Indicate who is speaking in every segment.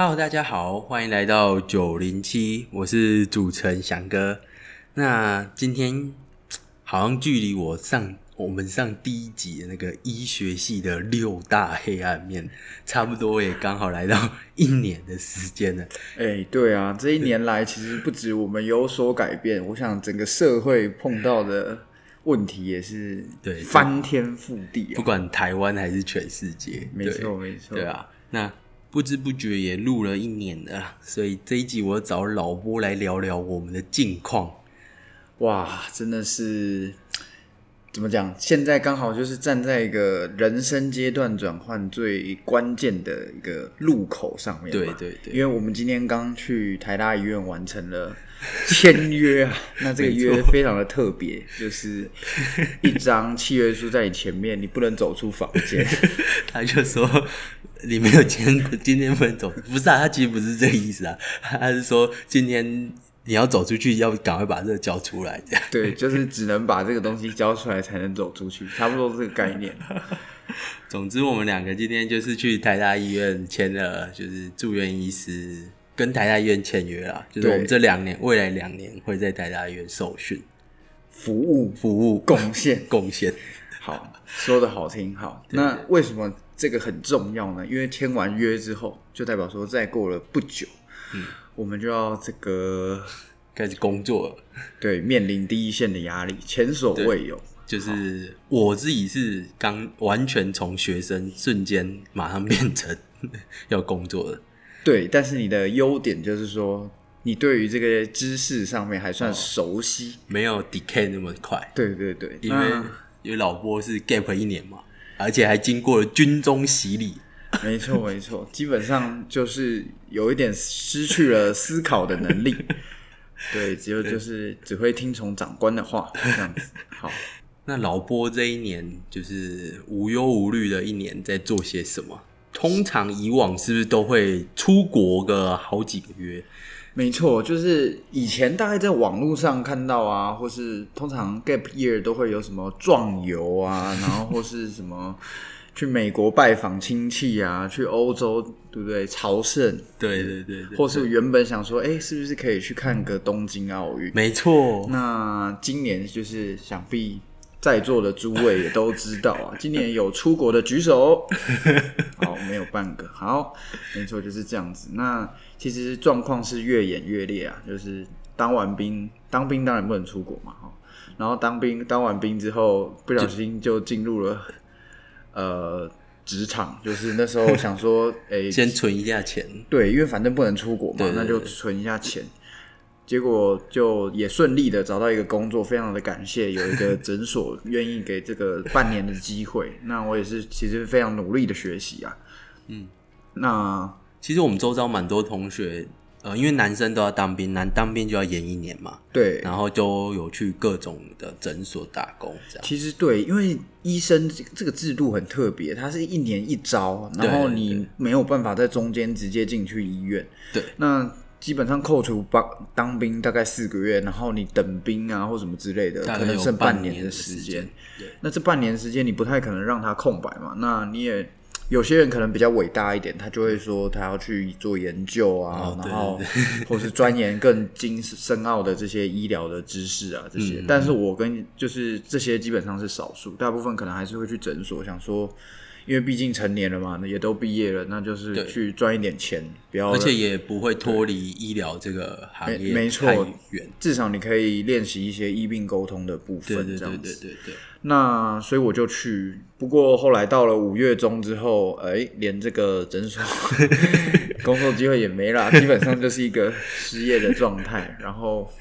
Speaker 1: Hello，大家好，欢迎来到九零七，我是主持人翔哥。那今天好像距离我上我们上第一集的那个医学系的六大黑暗面，差不多也刚好来到一年的时间了。
Speaker 2: 哎，对啊，这一年来其实不止我们有所改变，我想整个社会碰到的问题也是
Speaker 1: 对
Speaker 2: 翻天覆地、
Speaker 1: 不
Speaker 2: 啊。
Speaker 1: 管台湾还是全世界，
Speaker 2: 没
Speaker 1: 对
Speaker 2: 错没错
Speaker 1: 对啊。那不知不觉也录了一年了，所以这一集我找老波来聊聊我们的近况。
Speaker 2: 哇，真的是怎么讲？现在刚好就是站在一个人生阶段转换最关键的一个路口上面。
Speaker 1: 对对对
Speaker 2: 因为我们今天刚去台大医院完成了签约啊，那这个约非常的特别，就是一张契约书在你前面，你不能走出房间。
Speaker 1: 他就说你没有签，今天不能走。不是啊，他其实不是这个意思啊，他是说今天你要走出去，要赶快把这个交出来，这样。
Speaker 2: 对，就是只能把这个东西交出来才能走出去，差不多这个概念。
Speaker 1: 总之，我们两个今天就是去台大医院签了，就是住院医师跟台大医院签约啦，就是我们
Speaker 2: 对
Speaker 1: 这两年未来两年会在台大医院受训、
Speaker 2: 服务
Speaker 1: 服务、
Speaker 2: 贡献，
Speaker 1: 贡献。
Speaker 2: 好说的好听。好，那为什么这个很重要呢？因为签完约之后，就代表说再过了不久，嗯，我们就要这个
Speaker 1: 开始工作了，
Speaker 2: 对面临第一线的压力，前所未有。
Speaker 1: 就是我自己是刚完全从学生瞬间马上变成 要工作的，
Speaker 2: 对，但是你的优点就是说，你对于这个知识上面还算熟悉。
Speaker 1: 没有 decay 那么快。
Speaker 2: 对对对，
Speaker 1: 因为
Speaker 2: 那
Speaker 1: 因为老波是 gap 一年嘛，而且还经过了军中洗礼。
Speaker 2: 没错没错，基本上就是有一点失去了思考的能力。对，只有就是只会听从长官的话这样子。好，
Speaker 1: 那老波这一年就是无忧无虑的一年，在做些什么？通常以往是不是都会出国个好几个月？
Speaker 2: 没错，就是以前大概在网络上看到啊，或是通常 gap year 都会有什么壮游啊，然后或是什么去美国拜访亲戚啊，去欧洲对不对朝圣，
Speaker 1: 对对对对，
Speaker 2: 或是原本想说，哎，是不是可以去看个东京奥运？
Speaker 1: 没错，
Speaker 2: 那今年就是想必在座的诸位也都知道啊，今年有出国的举手，好，没有半个。好，没错，就是这样子。那其实状况是越演越烈啊，就是当完兵，当兵当然不能出国嘛，哈。然后当兵，当完兵之后，不小心就进入了呃职场，就是那时候 想说，哎、
Speaker 1: 先存一下钱。
Speaker 2: 对，因为反正不能出国嘛，那就存一下钱。结果就也顺利的找到一个工作，非常的感谢 有一个诊所愿意给这个半年的机会。那我也是其实非常努力的学习啊。嗯，那
Speaker 1: 其实我们周遭蛮多同学，呃，因为男生都要当兵，男当兵就要延一年嘛，
Speaker 2: 对，
Speaker 1: 然后就有去各种的诊所打工，这样。
Speaker 2: 其实对，因为医生这这个制度很特别，它是一年一招，然后你没有办法在中间直接进去医院。
Speaker 1: 对，
Speaker 2: 那基本上扣除当当兵大概四个月，然后你等兵啊或什么之类的，可能剩半年
Speaker 1: 的
Speaker 2: 时
Speaker 1: 间。对，
Speaker 2: 那这半年时间你不太可能让他空白嘛？那你也有些人可能比较伟大一点，他就会说他要去做研究啊，
Speaker 1: 哦
Speaker 2: 然后 或是钻研更精深奥的这些医疗的知识啊，这些。但是我跟就是这些基本上是少数，大部分可能还是会去诊所，想说。因为毕竟成年了嘛，也都毕业了，那就是去赚一点钱，不要
Speaker 1: 而且也不会脱离医疗这个行业
Speaker 2: 没没错
Speaker 1: 远。
Speaker 2: 至少你可以练习一些医病沟通的部分，这样子。
Speaker 1: 对对对，
Speaker 2: 那所以我就去，不过后来到了五月中之后，哎、连这个诊所 工作机会也没啦，基本上就是一个失业的状态。然后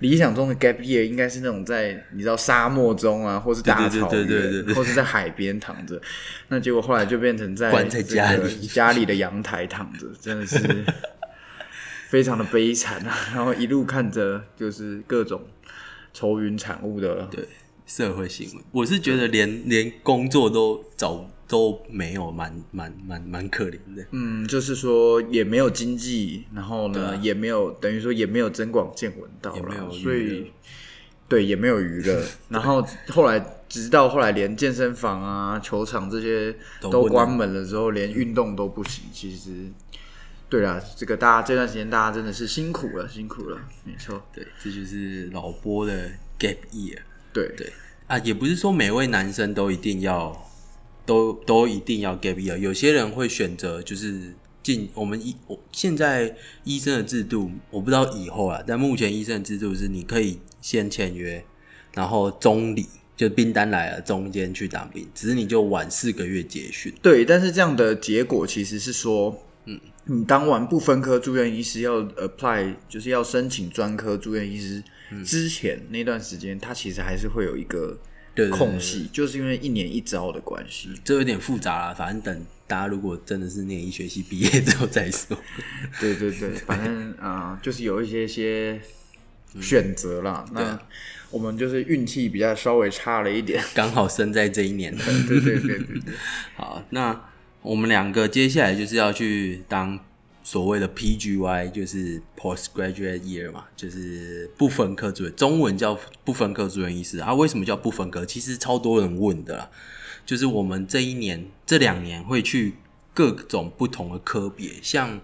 Speaker 2: 理想中的 gap year 应该是那种在你知道沙漠中啊，或是大草原，
Speaker 1: 对对对对对
Speaker 2: 或是在海边躺着。那结果后来就变成在
Speaker 1: 关在
Speaker 2: 这个
Speaker 1: 家里
Speaker 2: 家里的阳台躺着，真的是 非常的悲惨啊。然后一路看着就是各种愁云惨雾的
Speaker 1: 对社会新闻，我是觉得连连工作都找都没有，蛮蛮蛮蛮可怜的。
Speaker 2: 嗯，就是说也没有经济，然后呢、也没有等于说也没有增广见闻到了，所以对也没有娱乐。然后后来直到后来连健身房啊、球场这些都关门了之后，连运动都不行。其实对啦，这个大家这段时间大家真的是辛苦了，辛苦了，没错，
Speaker 1: 对，这就是老波的 gap year。
Speaker 2: 对
Speaker 1: 对啊，也不是说每位男生都一定要都都一定要 gap year，有些人会选择就是进我们医我现在医生的制度，我不知道以后啊，但目前医生的制度是你可以先签约，然后中里就兵单来了，中间去当兵，只是你就晚四个月结训。
Speaker 2: 对，但是这样的结果其实是说，嗯，你当完不分科住院医师要 apply，就是要申请专科住院医师之前那段时间，他其实还是会有一个空隙，就是因为一年一招的关系。
Speaker 1: 这有点复杂了，反正等大家如果真的是念医学系毕业之后再说。
Speaker 2: 对对对，反正啊、呃就是有一些些选择啦。那我们就是运气比较稍微差了一点。
Speaker 1: 刚好生在这一年。
Speaker 2: 对对对对对，
Speaker 1: 好，那我们两个接下来就是要去当所谓的 PGY，就是 Postgraduate Year 嘛，就是不分科主任，中文叫不分科主任医师啊。为什么叫不分科？其实超多人问的啦，就是我们这一年、这两年会去各种不同的科别，像。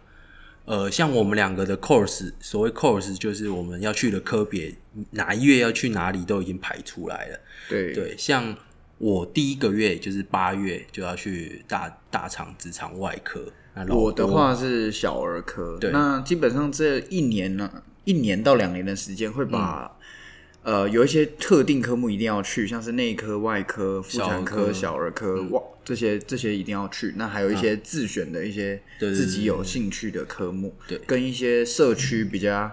Speaker 1: 呃，像我们两个的 course，所谓 course 就是我们要去的科别，哪一月要去哪里都已经排出来了。
Speaker 2: 对
Speaker 1: 对，像我第一个月就是八月就要去大大肠直肠外科。
Speaker 2: 我的话是小儿科，
Speaker 1: 对
Speaker 2: 那基本上这一年呢，一年到两年的时间会把。呃，有一些特定科目一定要去，像是内科、外科、妇产科、
Speaker 1: 小
Speaker 2: 小儿科，哇，这些这些一定要去。那还有一些自选的一些自己有兴趣的科目，
Speaker 1: 对
Speaker 2: 跟一些社区比较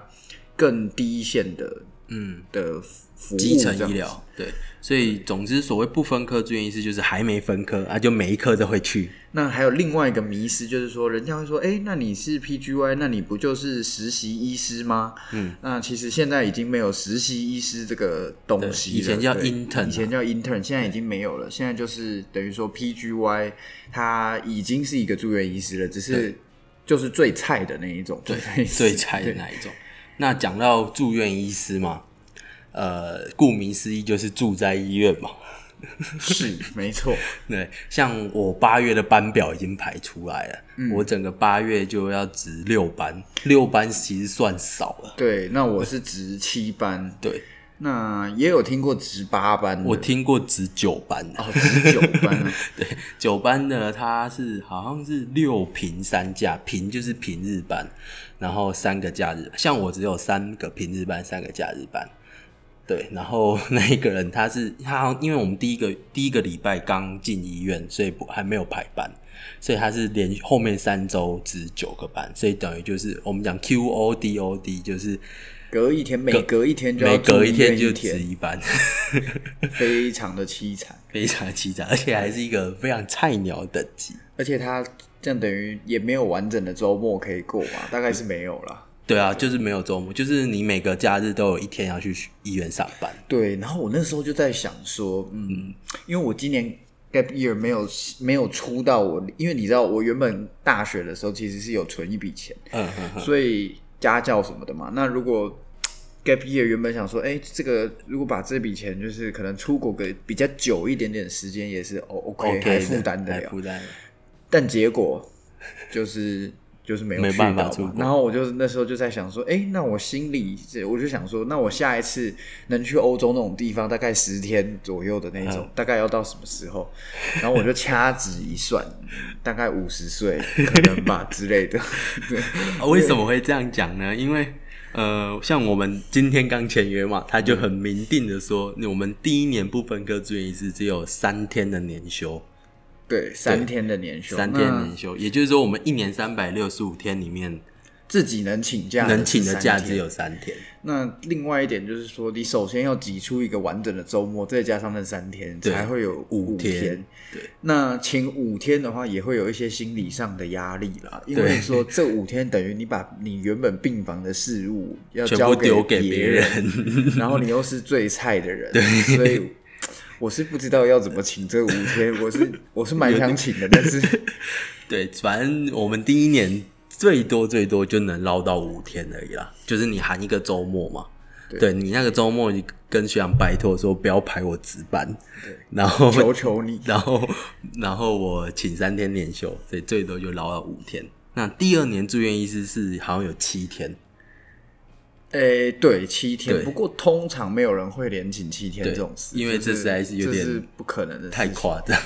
Speaker 2: 更低线的
Speaker 1: 嗯，
Speaker 2: 的服务，
Speaker 1: 医疗对，所以总之所谓不分科住院医师就是还没分科啊，就每一科都会去。
Speaker 2: 那还有另外一个迷思，就是说，人家会说，哎、那你是 PGY，那你不就是实习医师吗？
Speaker 1: 嗯，
Speaker 2: 那其实现在已经没有实习医师这个东西了。
Speaker 1: 以前叫 intern 啊
Speaker 2: 以前叫 intern，现在已经没有了。现在就是等于说 PGY，他已经是一个住院医师了，只是就是最菜的那一种，
Speaker 1: 对
Speaker 2: 住院医，师
Speaker 1: 最菜的那一种。那讲到住院医师嘛，呃，顾名思义就是住在医院嘛。
Speaker 2: 是没错。
Speaker 1: 对，像我八月的班表已经排出来了，
Speaker 2: 嗯
Speaker 1: 我整个八月就要值六班，六班其实算少了。
Speaker 2: 对，那我是值七班，
Speaker 1: 对
Speaker 2: 那也有听过值八班的，
Speaker 1: 我听过值九班的，
Speaker 2: 哦值九班啊。
Speaker 1: 对，九班的他是好像是六平三假，平就是平日班，然后三个假日，像我只有三个平日班，三个假日班。对，然后 那一个人他是他，因为我们第一个第一个礼拜刚进医院，所以不还没有排班，所以他是连后面三周值九个班，所以等于就是我们讲 Q O D O D，就是
Speaker 2: 隔一天，每隔一天就要
Speaker 1: 每隔一天就值一班，
Speaker 2: 非常的凄惨。
Speaker 1: 非常的凄惨，而且还是一个非常菜鸟等级。
Speaker 2: 而且他这样等于也没有完整的周末可以过嘛，大概是没有啦。
Speaker 1: 对啊，就是没有周末，就是你每个假日都有一天要去医院上班。
Speaker 2: 对，然后我那时候就在想说，嗯，因为我今年 gap year 没有没有出到我，因为你知道我原本大学的时候其实是有存一笔钱，
Speaker 1: 嗯哼哼，
Speaker 2: 所以家教什么的嘛。那如果 gap year 原本想说，哎、这个如果把这笔钱就是可能出国个比较久一点点时间也是哦 OK，,
Speaker 1: OK，
Speaker 2: 还
Speaker 1: 的
Speaker 2: 负担得了。
Speaker 1: 负担了。
Speaker 2: 但结果就是就是没有去到嘛
Speaker 1: 办法出国
Speaker 2: 然后我就那时候就在想说，哎、那我心里我就想说，那我下一次能去欧洲那种地方，大概十天左右的那种，
Speaker 1: 嗯
Speaker 2: 大概要到什么时候？然后我就掐指一算，大概五十岁可能吧之类的。
Speaker 1: 为什么会这样讲呢？因为呃，像我们今天刚签约嘛，他就很明定的说，我们第一年不分科住院医师只有三天的年休，
Speaker 2: 对，三天的年休，
Speaker 1: 三天年休，也就是说，我们一年三百六十五天里面
Speaker 2: 自己能请假
Speaker 1: 能请的假只有三天。
Speaker 2: 那另外一点就是说，你首先要挤出一个完整的周末，再加上那三天，才会有
Speaker 1: 五天
Speaker 2: 天。
Speaker 1: 对，
Speaker 2: 那请五天的话，也会有一些心理上的压力啦，因
Speaker 1: 对
Speaker 2: 为说这五天等于你把你原本病房的事物要交
Speaker 1: 给
Speaker 2: 别
Speaker 1: 别人，
Speaker 2: 然后你又是最菜的人，所以我是不知道要怎么请这五天，我是我是蛮想请的，但是
Speaker 1: 对，反正我们第一年最多最多就能捞到五天而已啦，就是你含一个周末嘛。对你那个周末，你跟学长拜托说不要排我值班，然后
Speaker 2: 求求你，
Speaker 1: 然后然后我请三天年休，所以最多就捞到五天。那第二年住院医师是好像有七天，
Speaker 2: 诶、对，七天。不过通常没有人会连请七天
Speaker 1: 对
Speaker 2: 这种事，
Speaker 1: 因为这
Speaker 2: 是
Speaker 1: 实在是有点
Speaker 2: 不可能的
Speaker 1: 太夸张。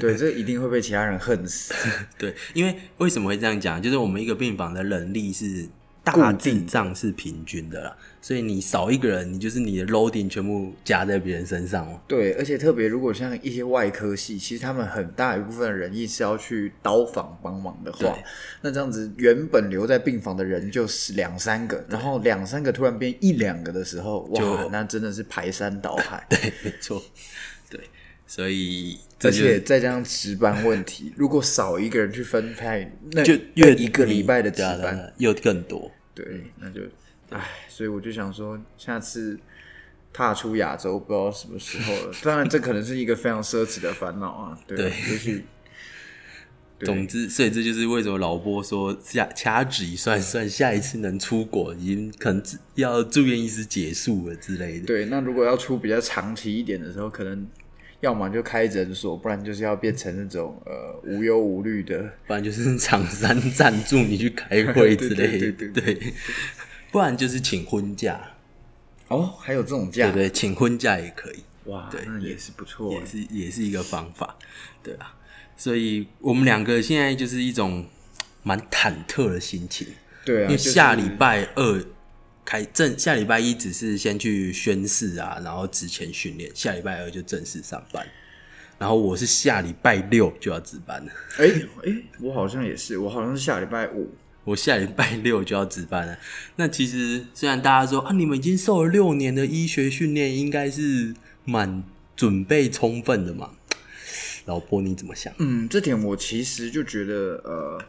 Speaker 2: 对，这一定会被其他人恨死。
Speaker 1: 对，因为为什么会这样讲？就是我们一个病房的人力是大
Speaker 2: 固
Speaker 1: 致
Speaker 2: 定
Speaker 1: 上是平均的啦，所以你少一个人，你就是你的 loading 全部加在别人身上哦。
Speaker 2: 对，而且特别如果像一些外科系，其实他们很大一部分人力是要去刀房帮忙的话，那这样子原本留在病房的人就是两三个，然后两三个突然变一两个的时候，哇，那真的是排山倒海。
Speaker 1: 对，没错，对，所以
Speaker 2: 而且再加上值班问题，如果少一个人去分派，那
Speaker 1: 就越
Speaker 2: 一个礼拜的值
Speaker 1: 对啊啊
Speaker 2: 班，
Speaker 1: 又更多。
Speaker 2: 对，那就唉，所以我就想说，下次踏出亚洲，不知道什么时候了。当然，这可能是一个非常奢侈的烦恼啊。对，
Speaker 1: 对
Speaker 2: 也许
Speaker 1: 总之，所以这就是为什么老波说下掐指一算，算下一次能出国，已经可能自要住院医师结束了之类的。
Speaker 2: 对。那如果要出比较长期一点的时候，可能要么就开诊所，不然就是要变成那种呃无忧无虑的。
Speaker 1: 不然就是厂商赞助你去开会之类的，
Speaker 2: 对对对。
Speaker 1: 对不然就是请婚假，
Speaker 2: 哦，还有这种假，
Speaker 1: 对对，请婚假也可以，
Speaker 2: 哇，
Speaker 1: 对
Speaker 2: 那也是不错欸。
Speaker 1: 也是也是一个方法，对啊，所以我们两个现在就是一种蛮忐忑的心情，
Speaker 2: 对啊，
Speaker 1: 因为下礼拜二开正，下礼拜一只是先去宣誓啊，然后之前训练，下礼拜二就正式上班。然后我是下礼拜六就要值班了，
Speaker 2: 哎哎，我好像也是，我好像是下礼拜五。
Speaker 1: 我下礼拜六就要值班了。那其实虽然大家说啊，你们已经受了六年的医学训练，应该是蛮准备充分的嘛。老婆你怎么想？
Speaker 2: 嗯，这点我其实就觉得，呃，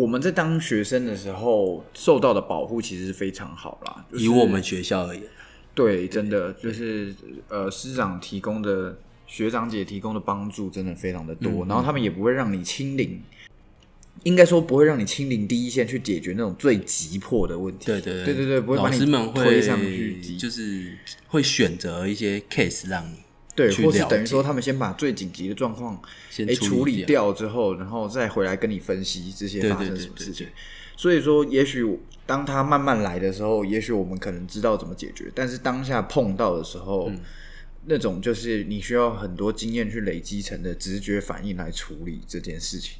Speaker 2: 我们在当学生的时候受到的保护其实是非常好啦。就是
Speaker 1: 以我们学校而言，
Speaker 2: 对，真的就是呃，师长提供的、学长姐提供的帮助真的非常的
Speaker 1: 嗯
Speaker 2: 多，然后他们也不会让你清零，应该说不会让你清零第一线去解决那种最急迫的问题。
Speaker 1: 对对
Speaker 2: 对对对不会把
Speaker 1: 老
Speaker 2: 你推上去
Speaker 1: 就是会选择一些 case 让你
Speaker 2: 对，或是等于说他们先把最紧急的状况
Speaker 1: 先
Speaker 2: 诶处理
Speaker 1: 掉。
Speaker 2: 之后，然后再回来跟你分析这些发生什么事情
Speaker 1: 对。
Speaker 2: 所以说，也许当他慢慢来的时候，也许我们可能知道怎么解决，但是当下碰到的时候，
Speaker 1: 嗯
Speaker 2: 那种就是你需要很多经验去累积成的直觉反应来处理这件事情。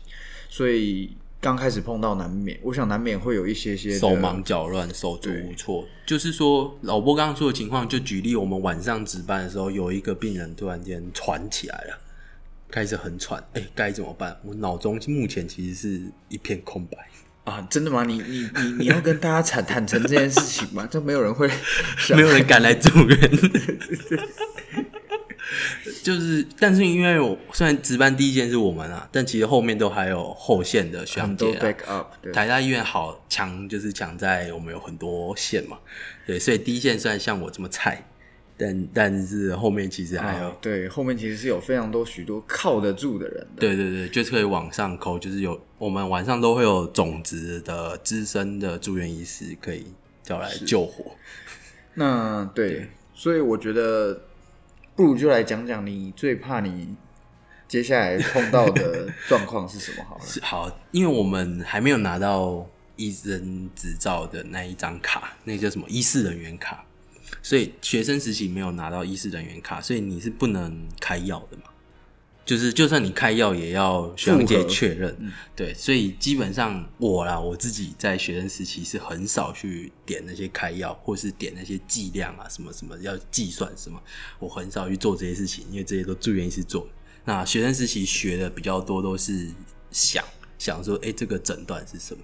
Speaker 2: 所以刚开始碰到难免，我想难免会有一些些
Speaker 1: 手忙脚乱、手足无措，就是说，老波刚刚说的情况，就举例，我们晚上值班的时候，有一个病人突然间喘起来了，开始很喘，哎、该怎么办？我脑中目前其实是一片空白。
Speaker 2: 啊，真的吗？你你你你要跟大家坦坦诚这件事情吗？就没有人会想，
Speaker 1: 没有人敢来住院。就是，但是因为我虽然值班第一线是我们啊，但其实后面都还有后线的学长姐啊。
Speaker 2: back up，对。
Speaker 1: 台大医院好强，就是强在我们有很多线嘛，对，所以第一线虽然像我这么菜，但但是后面其实还有，
Speaker 2: 啊对，后面其实是有非常多许多靠得住的人的。
Speaker 1: 对对对，就是可以往上扣，就是有我们晚上都会有种子的资深的住院医师可以叫来救火。
Speaker 2: 那对，所以我觉得不如就来讲讲你最怕你接下来碰到的 状况是什么好了。
Speaker 1: 是好，因为我们还没有拿到医生执照的那一张卡，那叫什么医师人员卡，所以学生时期没有拿到医师人员卡，所以你是不能开药的嘛。就是，就算你开药，也要学长姐确认。对，所以基本上我啦，我自己在学生时期是很少去点那些开药，或是点那些剂量啊，什么什么要计算什么，我很少去做这些事情，因为这些都住院医师做。那学生时期学的比较多都是想想说，哎、这个诊断是什么，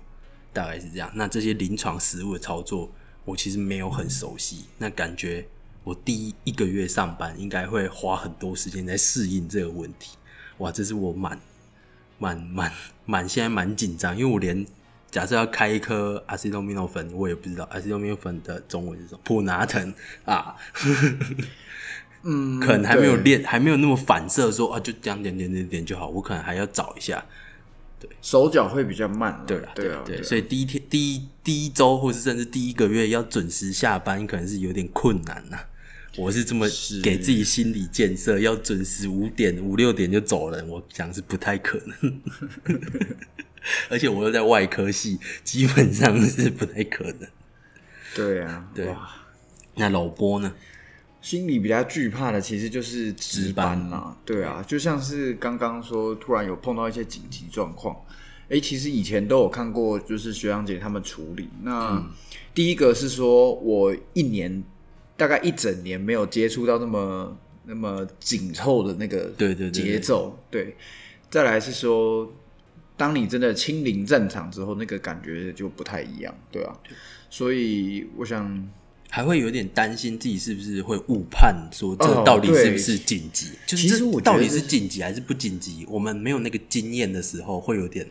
Speaker 1: 大概是这样。那这些临床实务的操作，我其实没有很熟悉。那感觉我第一一个月上班，应该会花很多时间在适应这个问题。哇，这是我蛮蛮蛮蛮现在蛮紧张，因为我连假设要开一颗阿司匹诺粉，我也不知道阿司匹诺粉的中文是什么，普拿疼啊，
Speaker 2: 嗯，
Speaker 1: 可能还没有
Speaker 2: 对
Speaker 1: 练，还没有那么反射说啊，就这样点点点点就好，我可能还要找一下。
Speaker 2: 对手脚会比较慢啦。
Speaker 1: 对啦，
Speaker 2: 对啊，
Speaker 1: 对，
Speaker 2: 啊
Speaker 1: 所以第一天、第一第一周，或是甚至第一个月要准时下班，可能是有点困难呐、我是这么
Speaker 2: 是
Speaker 1: 给自己心理建设，要准时五点五六点就走人，我想是不太可能。而且我又在外科系，基本上是不太可能。
Speaker 2: 对啊，
Speaker 1: 对
Speaker 2: 哇
Speaker 1: 那老波呢？
Speaker 2: 心里比较惧怕的其实就是值班啦，对啊，就像是刚刚说，突然有碰到一些紧急状况，诶，其实以前都有看过，就是学长姐他们处理。那、
Speaker 1: 嗯
Speaker 2: 第一个是说我一年大概一整年没有接触到那么那么紧凑的那个节奏，对。再来是说，当你真的亲临战场之后，那个感觉就不太一样，对啊。所以我想，
Speaker 1: 还会有点担心自己是不是会误判，说这
Speaker 2: 哦
Speaker 1: 到底是不是紧急？就是到底是紧急还是不紧急？我们没有那个经验的时候，会有点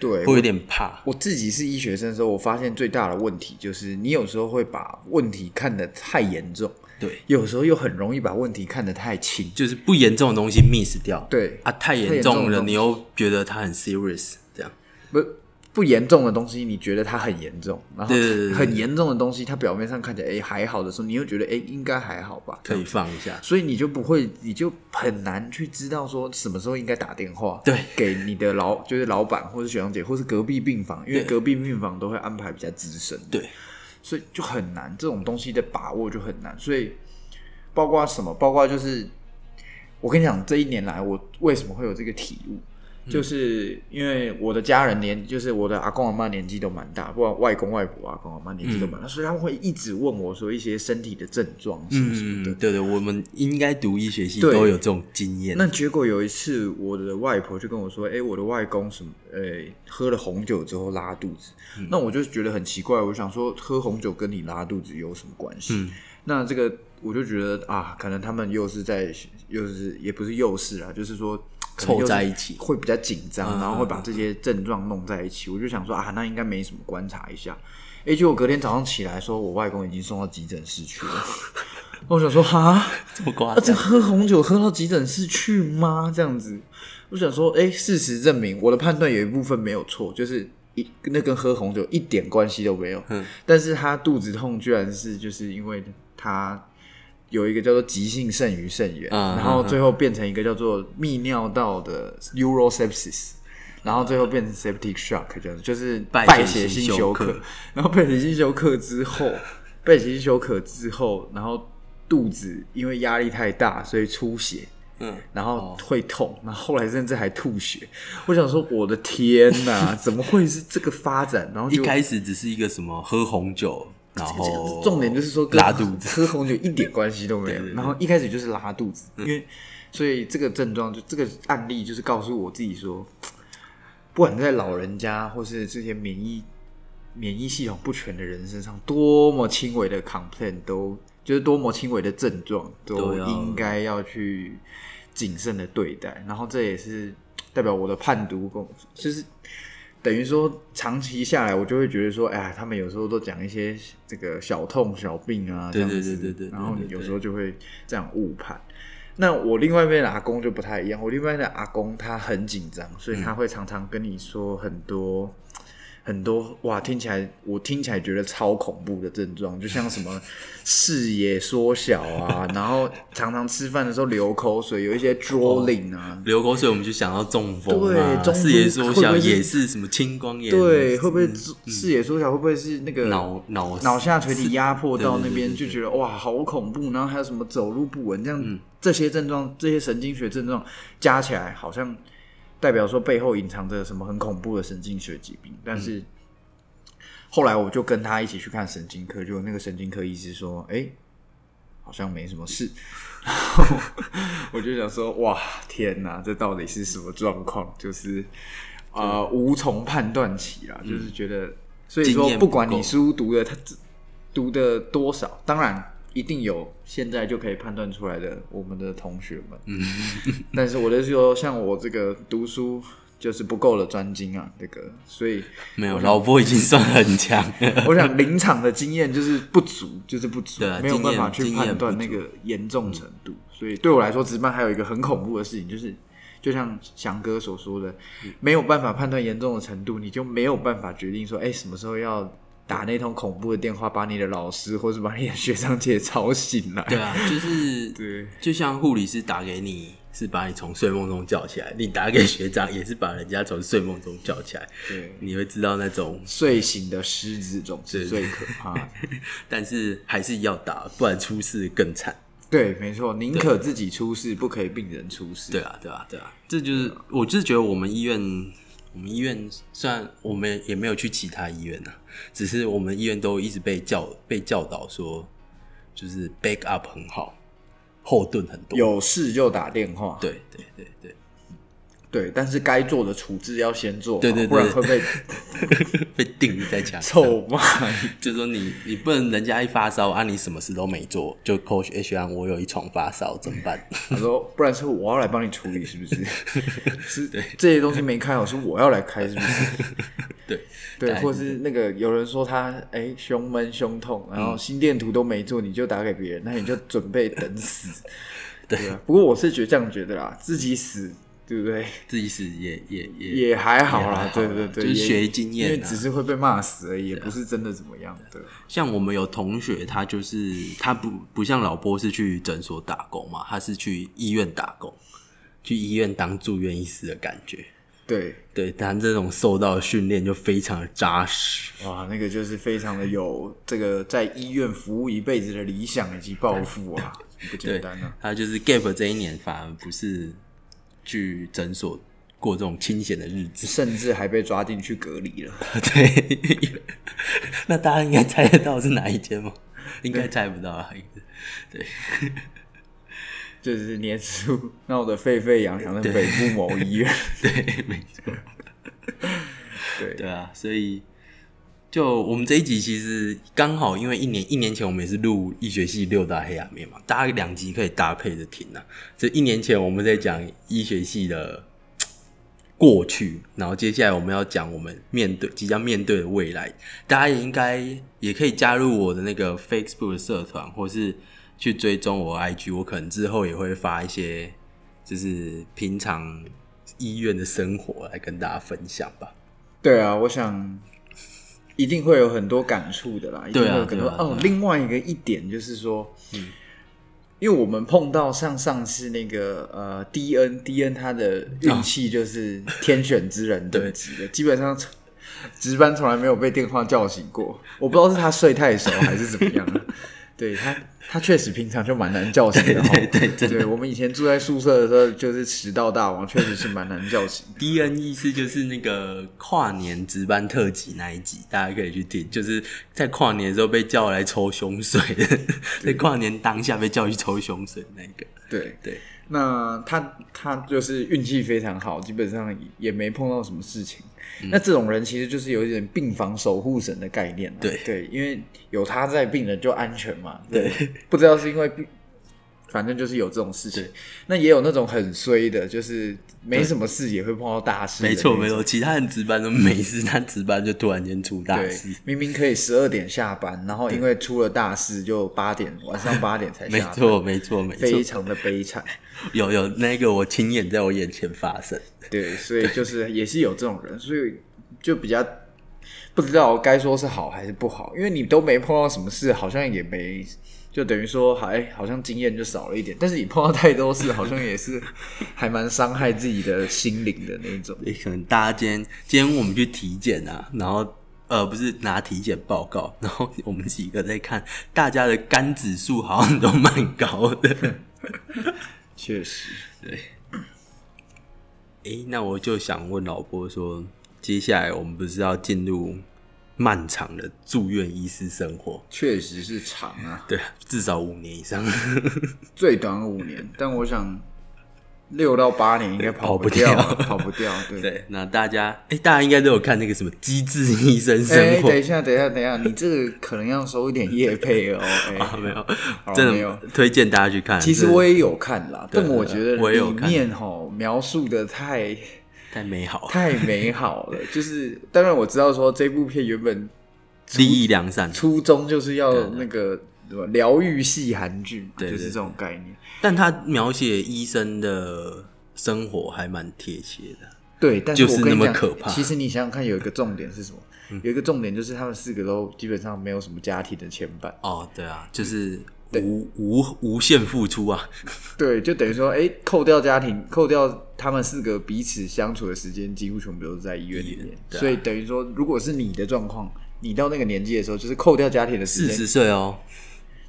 Speaker 2: 对
Speaker 1: 会有点怕。
Speaker 2: 我自己是医学生的时候，我发现最大的问题就是，你有时候会把问题看得太严重，
Speaker 1: 对，
Speaker 2: 有时候又很容易把问题看得太轻。
Speaker 1: 就是不严重的东西 miss 掉。
Speaker 2: 对
Speaker 1: 啊，太
Speaker 2: 太
Speaker 1: 严重了，你又觉得它很 serious，这样
Speaker 2: 不不严重的东西，你觉得它很严重，然后很严重的东西，它表面上看起来哎还好的时候，你又觉得哎应该还好吧？
Speaker 1: 可以放一下。
Speaker 2: 所以你就不会，你就很难去知道说什么时候应该打电话，
Speaker 1: 对，
Speaker 2: 给你的老就是老板或是学长姐，或是隔壁病房，因为隔壁病房都会安排比较资深的，
Speaker 1: 对，
Speaker 2: 所以就很难，这种东西的把握就很难。所以包括什么？包括就是我跟你讲，这一年来我为什么会有这个体悟，就是因为我的家人年，就是我的阿公阿妈年纪都蛮大，不管外公外婆、阿公阿妈年纪都蛮大，所以他们会一直问我说一些身体的症状什么什么的。
Speaker 1: 嗯，对对，我们应该读医学系都有这种经验。
Speaker 2: 那结果有一次，我的外婆就跟我说：“哎、我的外公什么，哎、喝了红酒之后拉肚子。
Speaker 1: 嗯
Speaker 2: 那我就觉得很奇怪，我想说，喝红酒跟你拉肚子有什么关系？
Speaker 1: 嗯
Speaker 2: 那这个我就觉得啊，可能他们又是在，又是也不是又是啊，就是说
Speaker 1: 凑在一起
Speaker 2: 会比较紧张，
Speaker 1: 嗯
Speaker 2: 然后会把这些症状弄在一起。我就想说啊，那应该没什么，观察一下。哎、结果隔天早上起来说，我外公已经送到急诊室去了。我想说哈。
Speaker 1: 这么夸
Speaker 2: 啊，这
Speaker 1: 张？
Speaker 2: 喝红酒喝到急诊室去吗？这样子，我想说，哎、事实证明我的判断有一部分没有错，就是一那跟喝红酒一点关系都没有。
Speaker 1: 嗯
Speaker 2: 但是他肚子痛，居然是就是因为他有一个叫做急性肾盂肾炎，
Speaker 1: 嗯
Speaker 2: 然后最后变成一个叫做泌尿道的 urosepsis。然后最后变成 septic shock，这样子就是
Speaker 1: 败
Speaker 2: 败血
Speaker 1: 血性休
Speaker 2: 克
Speaker 1: 克。
Speaker 2: 然后败血性休克之后，败血性休克之后，然后肚子因为压力太大，所以出血，
Speaker 1: 嗯，
Speaker 2: 然后会痛，然后后来甚至还吐血。我想说，我的天哪，怎么会是这个发展？然后就
Speaker 1: 一开始只是一个什么喝红酒，然
Speaker 2: 这重点就是说跟
Speaker 1: 拉肚子，
Speaker 2: 喝红酒一点关系都没有。
Speaker 1: 对对对
Speaker 2: 然后一开始就是拉肚子，因为所以这个症状就这个案例就是告诉我自己说，不管在老人家或是这些免疫免疫系统不全的人身上，多么轻微的 complaint 都就是多么轻微的症状都应该要去谨慎的对待。然后这也是代表我的判读功，就是等于说长期下来，我就会觉得说，哎呀，他们有时候都讲一些这个小痛小病啊，这
Speaker 1: 对对
Speaker 2: 样子，
Speaker 1: 对对对对
Speaker 2: 然后你有时候就会这样误判。那我另外一边的阿公就不太一样，我另外一边的阿公他很紧张，所以他会常常跟你说很多。很多哇，听起来我听起来觉得超恐怖的症状，就像什么 视野缩小啊，然后常常吃饭的时候流口水，有一些 drooling 啊，
Speaker 1: 流口水，我们就想到中风
Speaker 2: 对
Speaker 1: 啊，
Speaker 2: 中
Speaker 1: 视野缩小也是什么青光眼，
Speaker 2: 对，会不会视野缩小？会不会是那个
Speaker 1: 脑脑
Speaker 2: 脑下垂体压迫到那边，就觉得哇，好恐怖。然后还有什么走路不稳，这样、
Speaker 1: 嗯
Speaker 2: 这些症状，这些神经学症状加起来，好像代表说背后隐藏着什么很恐怖的神经学疾病。但是、后来我就跟他一起去看神经科，就那个神经科医师说，哎、好像没什么事。然 后我就想说，哇，天哪，这到底是什么状况？就是呃，无从判断起啦，就是觉得，所以说
Speaker 1: 不
Speaker 2: 不管你
Speaker 1: 够
Speaker 2: 书读的他读的多少，当然一定有现在就可以判断出来的我们的同学们，嗯，但是我的是说，像我这个读书就是不够的专精啊，这个，所以
Speaker 1: 没有，老波已经算很强。
Speaker 2: 我想临场的经验就是不足，就是不足没有办法去判断那个严重程度。所以对我来说，值班还有一个很恐怖的事情，就是就像翔哥所说的，没有办法判断严重的程度，你就没有办法决定说，哎、什么时候要打那通恐怖的电话，把你的老师或是把你的学长姐吵醒来。
Speaker 1: 对啊，就是
Speaker 2: 对
Speaker 1: 就像护理师打给你，是把你从睡梦中叫起来；你打给学长，也是把人家从睡梦中叫起来。
Speaker 2: 对，
Speaker 1: 你会知道那种，
Speaker 2: 睡醒的狮子总是最可怕的。
Speaker 1: 但是还是要打，不然出事更惨。
Speaker 2: 对，没错，宁可自己出事，不可以病人出事。
Speaker 1: 对啊，对啊，对啊，这就是我就是觉得我们医院，我们医院虽然我们也没有去其他医院啊，只是我们医院都一直被教被教导说，就是 back up 很好，后盾很多。
Speaker 2: 有事就打电话。
Speaker 1: 对对对对，
Speaker 2: 对，但是该做的处置要先做好，
Speaker 1: 对对对
Speaker 2: 不然会被
Speaker 1: 被定在墙上。
Speaker 2: 臭骂。
Speaker 1: 就说你你不能人家一发烧啊，你什么事都没做，就 coach HR，我有一床发烧怎么办？
Speaker 2: 他说，不然是我要来帮你处理，是不是？是这些东西没开好，是我要来开，是不是？
Speaker 1: 对
Speaker 2: 对，或是那个有人说他哎、胸闷胸痛，然后心电图都没做，你就打给别人，那你就准备等死。对啊，不过我是觉得这样觉得啦，自己死对不对？
Speaker 1: 自己死也也也
Speaker 2: 也还好啦，对对对，
Speaker 1: 就是学经验啊
Speaker 2: 因为只是会被骂死而已，也不是真的怎么样的。
Speaker 1: 像我们有同学，他就是他不不像老波是去诊所打工嘛，他是去医院打工，去医院当住院医师的感觉。
Speaker 2: 对，
Speaker 1: 对，但这种受到的训练就非常的扎实。
Speaker 2: 哇，那个就是非常的有这个在医院服务一辈子的理想以及抱负啊，不
Speaker 1: 对
Speaker 2: 简单啊。，
Speaker 1: 他就是 Gap 这一年反而不是去诊所过这种清闲的日子。
Speaker 2: 甚至还被抓进去隔离了。
Speaker 1: 对，那大家应该猜得到是哪一间吗？应该猜不到啊。对，
Speaker 2: 就是年初闹得沸沸扬扬的北部某医院，
Speaker 1: 对，没错。
Speaker 2: 对
Speaker 1: 对啊，所以就我们这一集其实刚好，因为一年一年前我们也是录医学系六大黑暗面嘛，大家两集可以搭配着听啊。这一年前我们在讲医学系的过去，然后接下来我们要讲我们面对即将面对的未来，大家也应该也可以加入我的那个 Facebook 的社团，或是去追踪我 IG，我可能之后也会发一些就是平常医院的生活来跟大家分享吧。
Speaker 2: 对啊，我想一定会有很多感触的啦。一定
Speaker 1: 对啊
Speaker 2: 会有很多哦。另外一个一点就是说，嗯，因为我们碰到像上次那个呃 D N D N 他的运气就是天选之人等级的，基本上值班从来没有被电话叫醒过。我不知道是他睡太熟还是怎么样啊。对他，他确实平常就蛮难叫醒的哦。
Speaker 1: 对对对
Speaker 2: 对我们以前住在宿舍的时候，就是迟到大王，确实是蛮难叫醒。
Speaker 1: D N 意思就是那个跨年值班特辑那一集，大家可以去听，就是在跨年的时候被叫来抽凶水的，在跨年当下被叫去抽凶水那个。
Speaker 2: 对，
Speaker 1: 对，
Speaker 2: 那他他就是运气非常好，基本上也没碰到什么事情。那这种人其实就是有一点病房守护神的概念、啊，
Speaker 1: 对。
Speaker 2: 对，因为有他在，病人就安全嘛。对，不知道是因为病，反正就是有这种事情。那也有那种很衰的，就是没什么事也会碰到大事。
Speaker 1: 没错没错，其他人值班都没事，他值班就突然间出大事。，
Speaker 2: 明明可以十二点下班，然后因为出了大事，就八点晚上 八点才下班，
Speaker 1: 没错没错没错，
Speaker 2: 非常的悲惨。
Speaker 1: 有有那个我亲眼在我眼前发生。
Speaker 2: 对，所以就是也是有这种人，所以就比较不知道该说是好还是不好，因为你都没碰到什么事，好像也没，就等于说还好像经验就少了一点，但是你碰到太多事，好像也是还蛮伤害自己的心灵的那种。
Speaker 1: 也可能大家今天今天我们去体检啊，然后呃不是拿体检报告，然后我们几个在看，大家的肝指数好像都蛮高的。
Speaker 2: 确实，对
Speaker 1: 诶，那我就想问老波说，接下来我们不是要进入漫长的住院医师生活？
Speaker 2: 确实是长啊，
Speaker 1: 对啊，至少五年以上。
Speaker 2: 最短五年，但我想六到八年应该跑
Speaker 1: 跑不
Speaker 2: 掉，跑不掉。对。
Speaker 1: 对，那大家哎，大家应该都有看那个什么《机智医生
Speaker 2: 哎、
Speaker 1: 生活
Speaker 2: 等》一下，等一下，等一下，你这个可能要收一点业配哦。哎、
Speaker 1: 啊？没有，真的
Speaker 2: 没有
Speaker 1: 推荐大家去看。
Speaker 2: 其实我也有看啦，
Speaker 1: 对
Speaker 2: 但我觉得里面哈描述的太
Speaker 1: 太美好了，
Speaker 2: 太美好了。就是当然我知道说这部片原本
Speaker 1: 利益良善。
Speaker 2: 初衷就是要那个什么疗愈系韩剧嘛，
Speaker 1: 对对
Speaker 2: 就是这种概念。
Speaker 1: 但他描写医生的生活还蛮贴切的。
Speaker 2: 对，但是
Speaker 1: 就是那么
Speaker 2: 我跟你讲，
Speaker 1: 可怕
Speaker 2: 其实你想想看，有一个重点是什么？有一个重点就是他们四个都基本上没有什么家庭的牵绊。
Speaker 1: 哦，对啊，就是无无无限付出啊。
Speaker 2: 对，就等于说，哎、扣掉家庭，扣掉他们四个彼此相处的时间，几乎全部都是在医院里面。所以等于说，如果是你的状况，你到那个年纪的时候，就是扣掉家庭的时间，
Speaker 1: 四十岁哦，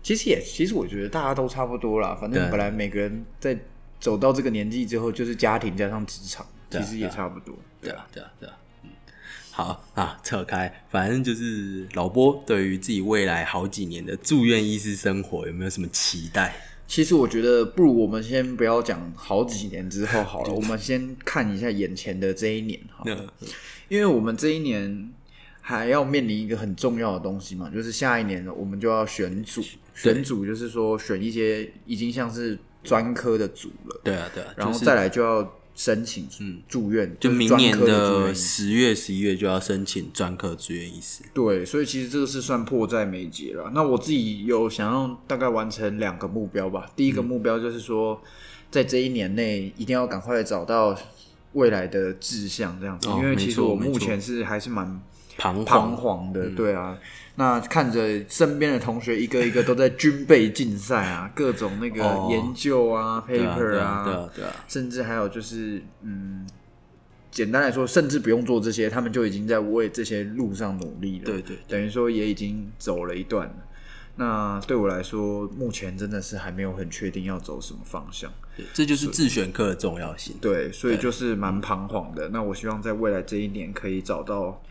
Speaker 2: 其实也，其实我觉得大家都差不多啦。反正
Speaker 1: 对
Speaker 2: 本来每个人在走到这个年纪之后，就是家庭加上职场，其实也差不多。
Speaker 1: 对啊，对啊，对啊。嗯，好啊，扯开，反正就是老波对于自己未来好几年的住院医师生活有没有什么期待？
Speaker 2: 其实我觉得，不如我们先不要讲好几 年之后好了，我们先看一下眼前的这一年哈，
Speaker 1: 那
Speaker 2: 因为我们这一年还要面临一个很重要的东西嘛，就是下一年我们就要选组，选组就是说选一些已经像是专科的组了，
Speaker 1: 对啊，对啊，
Speaker 2: 然后再来就要申请住院，
Speaker 1: 就明年
Speaker 2: 的
Speaker 1: 十月、十一月就要申请专科住院医师。
Speaker 2: 对，所以其实这个是算迫在眉睫了。那我自己有想要大概完成两个目标吧。第一个目标就是说，在这一年内一定要赶快找到未来的志向，这样子。
Speaker 1: 哦
Speaker 2: 因为其实我目前是还是蛮
Speaker 1: 彷
Speaker 2: 彷
Speaker 1: 徨，
Speaker 2: 的，对啊。那看着身边的同学一个一个都在军备竞赛啊，各种那个
Speaker 1: 哦
Speaker 2: 研究啊、，paper
Speaker 1: 啊，对啊，对啊，
Speaker 2: 甚至还有就是，嗯，简单来说，甚至不用做这些，他们就已经在为这些路上努力了。
Speaker 1: 对对对
Speaker 2: 等于说也已经走了一段了。那对我来说，目前真的是还没有很确定要走什么方向。
Speaker 1: 对这就是自选课的重要性。
Speaker 2: 对，所以就是蛮彷徨的。那我希望在未来这一年可以找到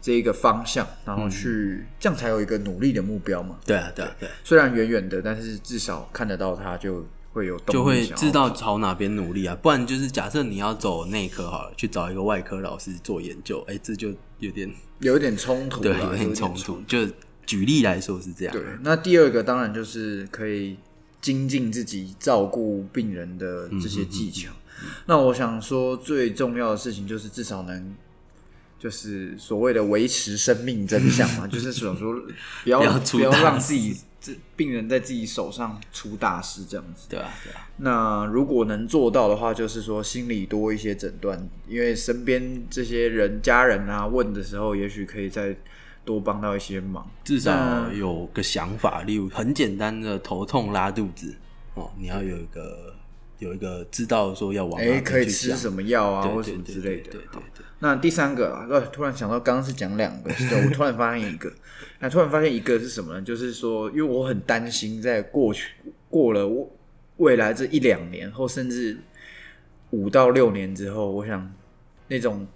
Speaker 2: 这一个方向，然后去、这样才有一个努力的目标嘛。
Speaker 1: 对啊，对啊，对啊，
Speaker 2: 虽然远远的，但是至少看得到它，就会有动
Speaker 1: 就会知道朝哪边努力啊。不然就是假设你要走内科好了，去找一个外科老师做研究，哎，这就有点
Speaker 2: 有一点冲突
Speaker 1: 对，有点冲突。就举例来说是这样。
Speaker 2: 对，那第二个当然就是可以精进自己照顾病人的这些技巧。那我想说，最重要的事情就是至少能，就是所谓的维持生命真相嘛，就是想说不要
Speaker 1: 不要
Speaker 2: 让自己这病人在自己手上出大事这样子。
Speaker 1: 对啊，对啊，
Speaker 2: 那如果能做到的话，就是说心里多一些诊断，因为身边这些人家人啊问的时候，也许可以再多帮到一些忙。
Speaker 1: 至少有个想法，例如很简单的头痛拉肚子哦，你要有一个有一个知道说要往哪
Speaker 2: 哎，
Speaker 1: 边
Speaker 2: 可以
Speaker 1: 去
Speaker 2: 吃什么药啊，
Speaker 1: 对
Speaker 2: 或什么之类的。
Speaker 1: 对对对
Speaker 2: 那第三个啊，呃，突然想到，刚刚是讲两个，我突然发现一个，那突然发现一个是什么呢？就是说，因为我很担心，在过去过了未来这一两年，或甚至五到六年之后，我想那种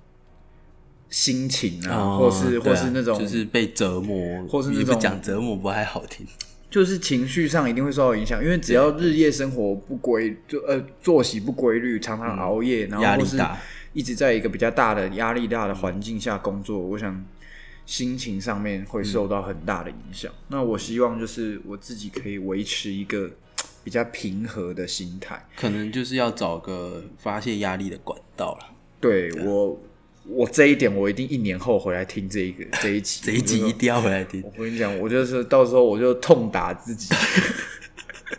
Speaker 2: 心情啊，
Speaker 1: 哦
Speaker 2: 或是
Speaker 1: 啊
Speaker 2: 或是那种
Speaker 1: 就是被折磨，
Speaker 2: 或是那种
Speaker 1: 讲折磨不太好听。
Speaker 2: 就是情绪上一定会受到影响，因为只要日夜生活不规，就呃作息不规律，常常熬夜，然后或是
Speaker 1: 压力大
Speaker 2: 一直在一个比较大的压力大的环境下工作，我想心情上面会受到很大的影响。那我希望就是我自己可以维持一个比较平和的心态。
Speaker 1: 可能就是要找个发泄压力的管道了。
Speaker 2: 对我，我这一点我一定一年后回来听这一个这一集，
Speaker 1: 这一集一定要回来听，
Speaker 2: 我跟你讲，我就是到时候我就痛打自己。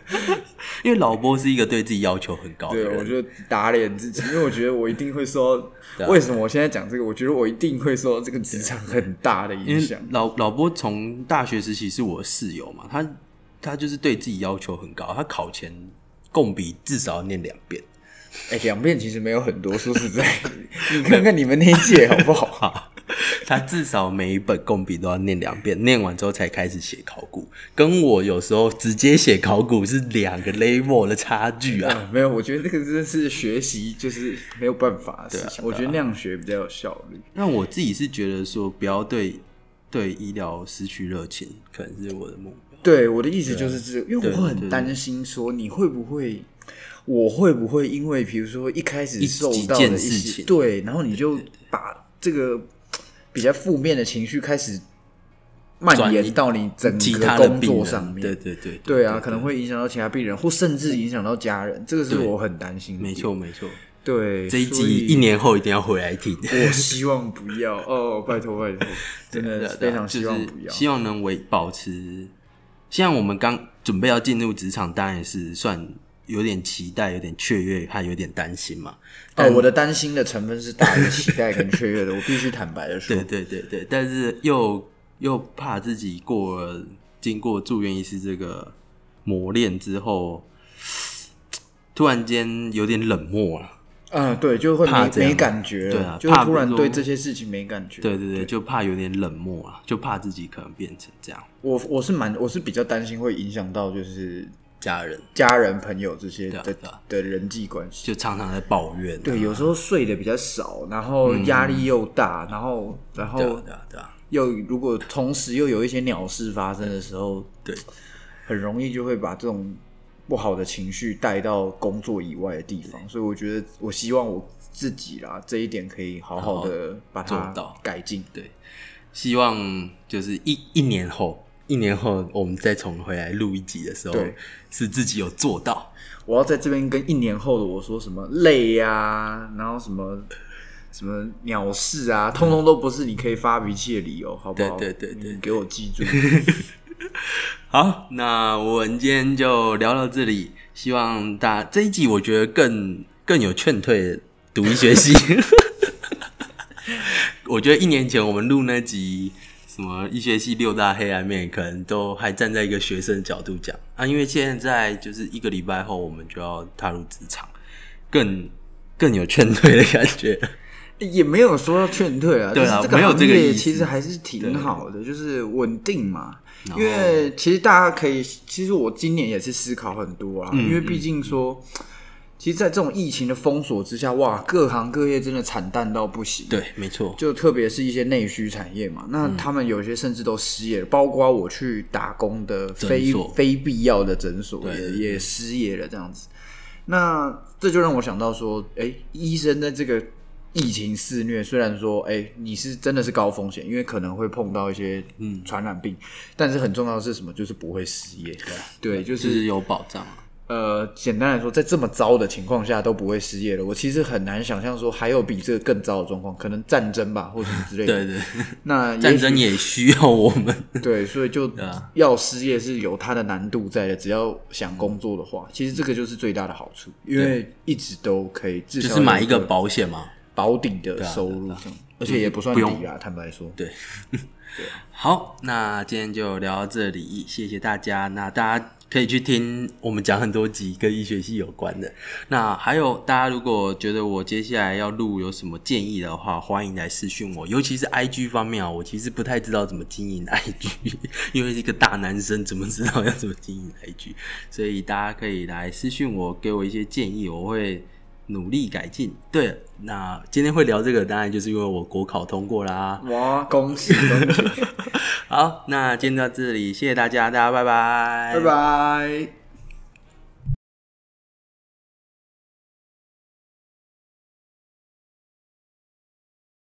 Speaker 1: 因为老波是一个对自己要求很高的
Speaker 2: 对，
Speaker 1: 人。
Speaker 2: 我就打脸自己，因为我觉得我一定会受到。
Speaker 1: 对啊
Speaker 2: 为什么我现在讲这个？我觉得我一定会受到这个职场很大的影响。
Speaker 1: 老 老波从大学时期是我的室友嘛，他他就是对自己要求很高，他考前共笔至少要念两遍。
Speaker 2: 哎、两遍其实没有很多，说实在，你看看你们那一届好不好？
Speaker 1: 他至少每一本共笔都要念两遍，念完之后才开始写考古，跟我有时候直接写考古是两个 level 的差距啊。
Speaker 2: 啊，没有，我觉得那个真的是学习，就是没有办法的事情。我觉得那样学比较有效率。
Speaker 1: 那我自己是觉得说，不要对对医疗失去热情，可能是我的目标。
Speaker 2: 对，我的意思就是这个，因为我很担心说你会不会，我会不会因为比如说一开始
Speaker 1: 一
Speaker 2: 受到的一些
Speaker 1: 事情
Speaker 2: 对，然后你就把这个比较负面的情绪开始蔓延到你整
Speaker 1: 其
Speaker 2: 个工
Speaker 1: 他的病人
Speaker 2: 作上面，
Speaker 1: 对对对
Speaker 2: 对啊，可能会影响到其他病人，或甚至影响到家人，这个是
Speaker 1: 对
Speaker 2: 我很担心的。
Speaker 1: 没，错没错。
Speaker 2: 对，
Speaker 1: 这一
Speaker 2: 所以
Speaker 1: 集一年后一定要回来听。
Speaker 2: 我希望不要哦，拜托拜托，真的非常希望
Speaker 1: 就是
Speaker 2: 不要。
Speaker 1: 希望能维保持。像我们刚准备要进入职场，当然也是算有点期待，有点雀跃，还有点担心嘛。
Speaker 2: 哦，我的担心的成分是大于期待跟雀跃的，我必须坦白的说。
Speaker 1: 对对对对，但是又又怕自己过了经过住院医师这个磨练之后，突然间有点冷漠了。
Speaker 2: 嗯，对，就会没没感觉了，
Speaker 1: 对啊
Speaker 2: 就
Speaker 1: 怕
Speaker 2: 突然对这些事情没感觉。
Speaker 1: 对对对，就怕有点冷漠啊，就怕自己可能变成这样。
Speaker 2: 我我是蛮我是比较担心会影响到就是
Speaker 1: 家人。
Speaker 2: 家人朋友这些的的人际关系。
Speaker 1: 就常常在抱怨、啊，
Speaker 2: 对，有时候睡得比较少，然后压力又大，然后然后
Speaker 1: 对啊对啊，
Speaker 2: 又如果同时又有一些鸟事发生的时候，
Speaker 1: 对，
Speaker 2: 很容易就会把这种不好的情绪带到工作以外的地方。所以我觉得，我希望我自己啦这一点可以好好的把它
Speaker 1: 做到。
Speaker 2: 改进。
Speaker 1: 对，希望就是一一年后，一年后我们再重回来录一集的时候，是自己有做到。
Speaker 2: 我要在这边跟一年后的我说什么累呀、然后什么什么鸟事啊，通通都不是你可以发脾气的理由，好不好？
Speaker 1: 对对对
Speaker 2: 给我记住。
Speaker 1: 好，那我们今天就聊到这里。希望大这一集我觉得更更有劝退读医学系。我觉得一年前我们录那集什么医学系六大黑暗面，可能都还站在一个学生的角度讲啊，因为现在就是一个礼拜后我们就要踏入职场，更更有劝退的感觉。
Speaker 2: 也没有说要劝退啊，
Speaker 1: 对啊没有
Speaker 2: 行业
Speaker 1: 这个意思
Speaker 2: 其实还是挺好的，就是稳定嘛。因为其实大家可以，其实我今年也是思考很多啊，
Speaker 1: 嗯
Speaker 2: 因为毕竟说，其实，在这种疫情的封锁之下，哇，各行各业真的惨淡到不行。
Speaker 1: 对，没错，
Speaker 2: 就特别是一些内需产业嘛，那他们有些甚至都失业了，包括我去打工的非非必要的诊所也也失业了，这样子。那这就让我想到说，哎、医生的这个疫情肆虐，虽然说，哎、你是真的是高风险，因为可能会碰到一些
Speaker 1: 嗯
Speaker 2: 传染病，但是很重要的是什么？就是不会失业。对，就
Speaker 1: 就是是有保障。
Speaker 2: 呃，简单来说，在这么糟的情况下都不会失业了，我其实很难想象说还有比这个更糟的状况，可能战争吧，或什么之类的。
Speaker 1: 对对，
Speaker 2: 那
Speaker 1: 战争也需要我们。
Speaker 2: 对，所以就
Speaker 1: 啊
Speaker 2: 要失业是有它的难度在的。只要想工作的话，其实这个就是最大的好处，因为一直都可以至少
Speaker 1: 就是买一个保险嘛。
Speaker 2: 保底的
Speaker 1: 啊
Speaker 2: 收入，而且也不算低啊。坦白说，
Speaker 1: 对，好，那今天就聊到这里，谢谢大家。那大家可以去听我们讲很多集跟医学系有关的。那还有大家如果觉得我接下来要录有什么建议的话，欢迎来私讯我，尤其是 IG 方面啊，我其实不太知道怎么经营 IG，因为一个大男生怎么知道要怎么经营 IG，所以大家可以来私讯我，给我一些建议，我会。努力改进。对，那今天会聊这个，当然就是因为我国考通过啦。
Speaker 2: 哇，恭喜恭喜，
Speaker 1: 好，那今天到这里，谢谢大家，大家拜拜，
Speaker 2: 拜拜。